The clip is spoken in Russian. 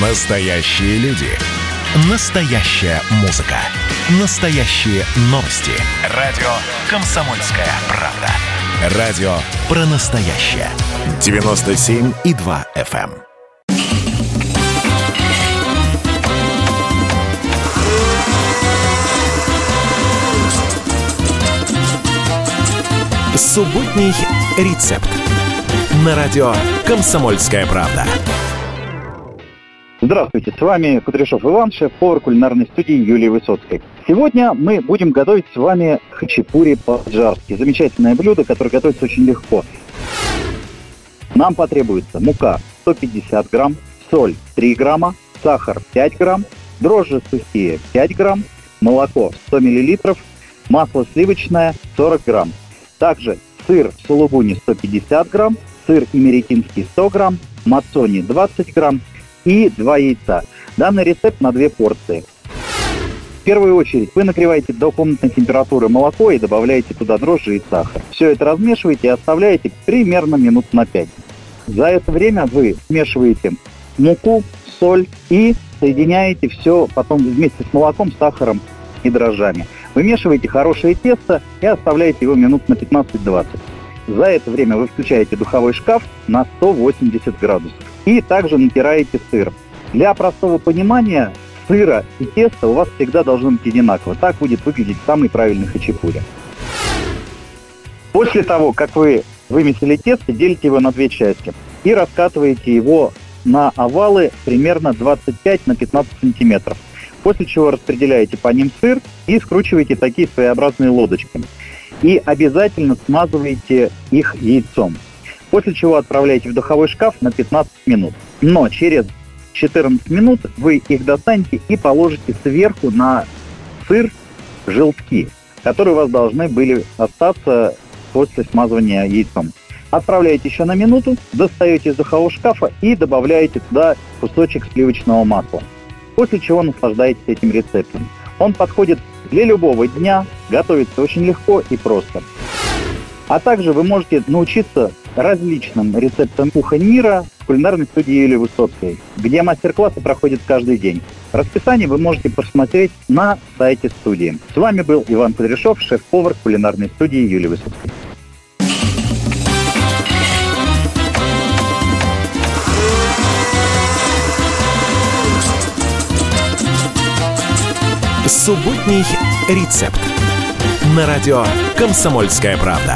Настоящие люди. Настоящая музыка. Настоящие новости. Радио «Комсомольская правда». Радио про настоящее. 97,2 FM. Субботний рецепт. На радио «Комсомольская правда». Здравствуйте, с вами Кудряшов Иван, шеф-повар кулинарной студии Юлии Высоцкой. Сегодня мы будем готовить с вами хачапури по-джарски. Замечательное блюдо, которое готовится очень легко. Нам потребуется мука 150 грамм, соль 3 грамма, сахар 5 грамм, дрожжи сухие 5 грамм, молоко 100 миллилитров, масло сливочное 40 грамм. Также сыр сулугуни 150 грамм, сыр имеретинский 100 грамм, мацони 20 грамм и 2 яйца. Данный рецепт на две порции. В первую очередь вы нагреваете до комнатной температуры молоко и добавляете туда дрожжи и сахар. Все это размешиваете и оставляете примерно минут на 5. За это время вы смешиваете муку, соль и соединяете все потом вместе с молоком, сахаром и дрожжами. Вымешиваете хорошее тесто и оставляете его минут на 15-20. За это время вы включаете духовой шкаф на 180 градусов. И также натираете сыр. Для простого понимания сыра и теста у вас всегда должно быть одинаково. Так будет выглядеть самый правильный хачапури. После того, как вы вымесили тесто, делите его на две части и раскатываете его на овалы примерно 25 на 15 сантиметров. После чего распределяете по ним сыр и скручиваете такие своеобразные лодочки. И обязательно смазываете их яйцом. После чего отправляете в духовой шкаф на 15 минут. Но через 14 минут вы их достанете и положите сверху на сыр желтки, которые у вас должны были остаться после смазывания яйцом. Отправляете еще на минуту, достаете из духового шкафа и добавляете туда кусочек сливочного масла после чего наслаждаетесь этим рецептом. Он подходит для любого дня, готовится очень легко и просто. А также вы можете научиться различным рецептам кухонь мира в кулинарной студии Юлии Высоцкой, где мастер-классы проходят каждый день. Расписание вы можете посмотреть на сайте студии. С вами был Иван Кудряшов, шеф-повар кулинарной студии Юлии Высоцкой. Субботний рецепт. На радио «Комсомольская правда».